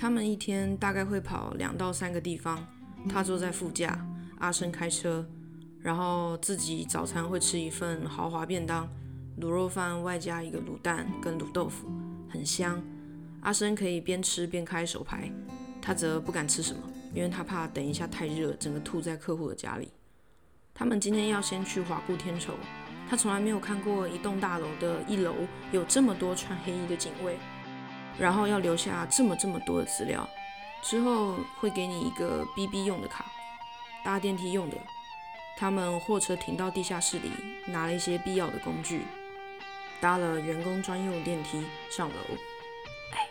他们一天大概会跑两到三个地方。他坐在副驾，阿生开车，然后自己早餐会吃一份豪华便当，卤肉饭外加一个卤蛋跟卤豆腐，很香。阿生可以边吃边开手牌，他则不敢吃什么，因为他怕等一下太热，整个吐在客户的家里。他们今天要先去华固天筹，他从来没有看过一栋大楼的一楼有这么多穿黑衣的警卫，然后要留下这么这么多的资料。之后会给你一个 BB 用的卡，搭电梯用的。他们货车停到地下室里，拿了一些必要的工具，搭了员工专用电梯上楼。哎，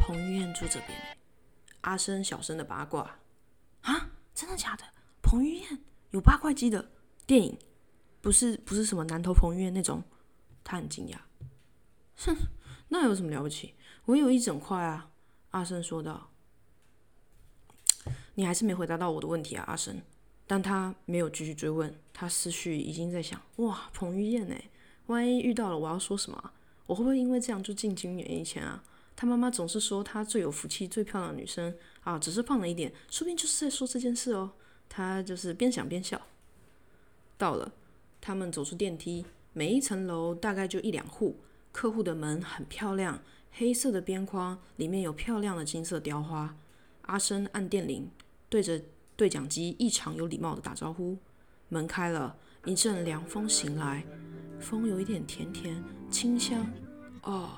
彭于晏住这边。阿生小声的八卦。啊，真的假的？彭于晏有八卦机的电影？不是不是什么南头彭于晏那种？他很惊讶。哼，那有什么了不起？我有一整块啊。阿生说道。你还是没回答到我的问题啊，阿生。但他没有继续追问，他思绪已经在想：哇，彭于晏哎，万一遇到了，我要说什么？我会不会因为这样就进军演艺圈啊？他妈妈总是说他最有福气、最漂亮的女生啊，只是胖了一点，说不定就是在说这件事哦。他就是边想边笑。到了，他们走出电梯，每一层楼大概就一两户，客户的门很漂亮，黑色的边框，里面有漂亮的金色雕花。阿生按电铃。对着对讲机异常有礼貌的打招呼，门开了，一阵凉风袭来，风有一点甜甜清香。哦，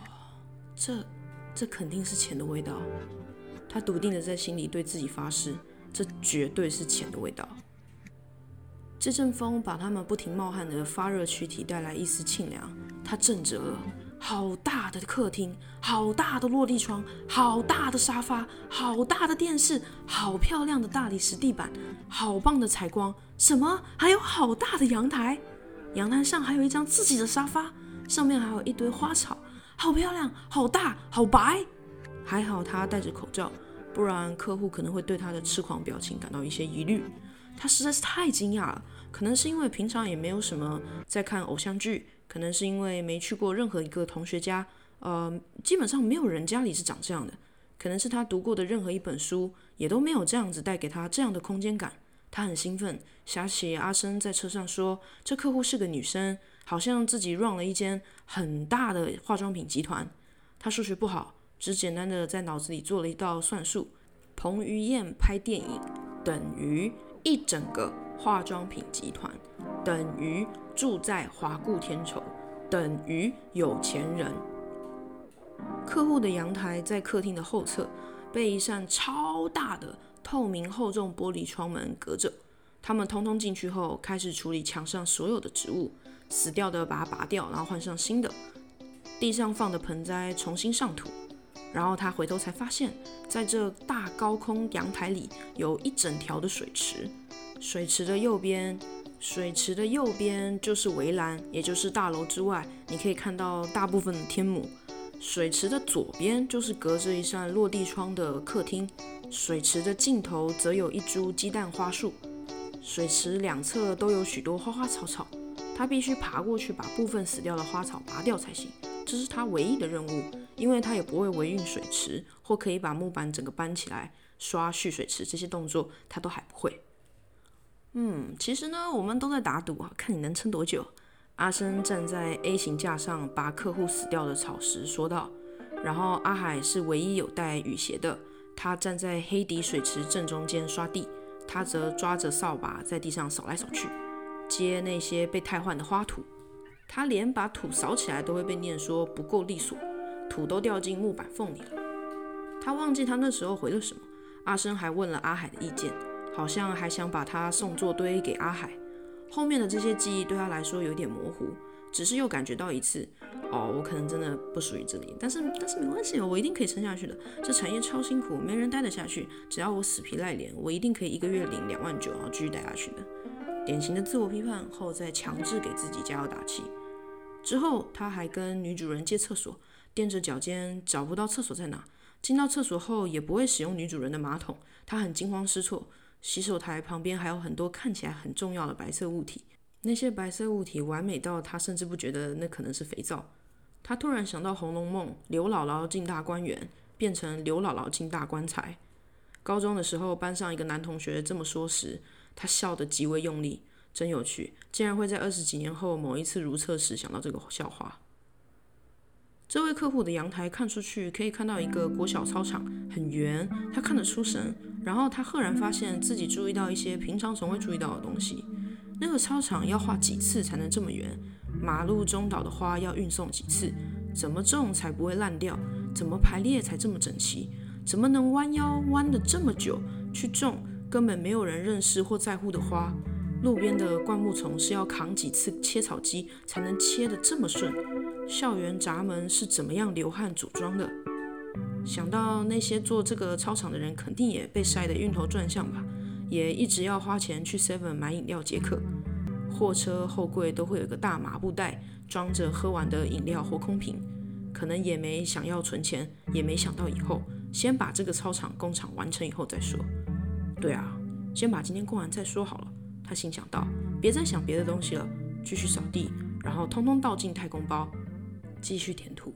这这肯定是钱的味道。他笃定的在心里对自己发誓，这绝对是钱的味道。这阵风把他们不停冒汗的发热躯体带来一丝清凉，他震着了。好大的客厅，好大的落地窗，好大的沙发，好大的电视，好漂亮的大理石地板，好棒的采光。什么？还有好大的阳台，阳台上还有一张自己的沙发，上面还有一堆花草，好漂亮，好大，好白。还好他戴着口罩，不然客户可能会对他的痴狂表情感到一些疑虑。他实在是太惊讶了，可能是因为平常也没有什么在看偶像剧。可能是因为没去过任何一个同学家，呃，基本上没有人家里是长这样的。可能是他读过的任何一本书，也都没有这样子带给他这样的空间感。他很兴奋，想起阿生在车上说，这客户是个女生，好像自己 run 了一间很大的化妆品集团。他数学不好，只简单的在脑子里做了一道算术：彭于晏拍电影等于一整个化妆品集团，等于。住在华固天筹，等于有钱人。客户的阳台在客厅的后侧，被一扇超大的透明厚重玻璃窗门隔着。他们通通进去后，开始处理墙上所有的植物，死掉的把它拔掉，然后换上新的。地上放的盆栽重新上土。然后他回头才发现，在这大高空阳台里，有一整条的水池。水池的右边。水池的右边就是围栏，也就是大楼之外，你可以看到大部分的天幕。水池的左边就是隔着一扇落地窗的客厅，水池的尽头则有一株鸡蛋花树。水池两侧都有许多花花草草，他必须爬过去把部分死掉的花草拔掉才行，这是他唯一的任务，因为他也不会维运水池，或可以把木板整个搬起来刷蓄水池这些动作，他都还不会。嗯，其实呢，我们都在打赌啊，看你能撑多久。阿生站在 A 型架上，拔客户死掉的草时说道。然后阿海是唯一有带雨鞋的，他站在黑底水池正中间刷地，他则抓着扫把在地上扫来扫去，接那些被汰换的花土。他连把土扫起来都会被念说不够利索，土都掉进木板缝里了。他忘记他那时候回了什么。阿生还问了阿海的意见。好像还想把他送作堆给阿海，后面的这些记忆对他来说有点模糊，只是又感觉到一次，哦，我可能真的不属于这里，但是但是没关系，我一定可以撑下去的。这产业超辛苦，没人待得下去，只要我死皮赖脸，我一定可以一个月领两万九，然后继续待下去的。典型的自我批判后再强制给自己加油打气。之后他还跟女主人借厕所，踮着脚尖找不到厕所在哪，进到厕所后也不会使用女主人的马桶，他很惊慌失措。洗手台旁边还有很多看起来很重要的白色物体，那些白色物体完美到他甚至不觉得那可能是肥皂。他突然想到《红楼梦》刘姥姥进大观园，变成刘姥姥进大棺材。高中的时候，班上一个男同学这么说时，他笑得极为用力，真有趣，竟然会在二十几年后某一次如厕时想到这个笑话。这位客户的阳台看出去可以看到一个国小操场，很圆，他看得出神。然后他赫然发现自己注意到一些平常从未注意到的东西。那个操场要画几次才能这么圆？马路中倒的花要运送几次？怎么种才不会烂掉？怎么排列才这么整齐？怎么能弯腰弯的这么久去种根本没有人认识或在乎的花？路边的灌木丛是要扛几次切草机才能切得这么顺？校园闸门是怎么样流汗组装的？想到那些做这个操场的人肯定也被晒得晕头转向吧，也一直要花钱去 Seven 买饮料解渴。货车后柜都会有个大麻布袋装着喝完的饮料或空瓶，可能也没想要存钱，也没想到以后先把这个操场工厂完成以后再说。对啊，先把今天逛完再说好了。他心想道，别再想别的东西了，继续扫地，然后通通倒进太空包。继续填土。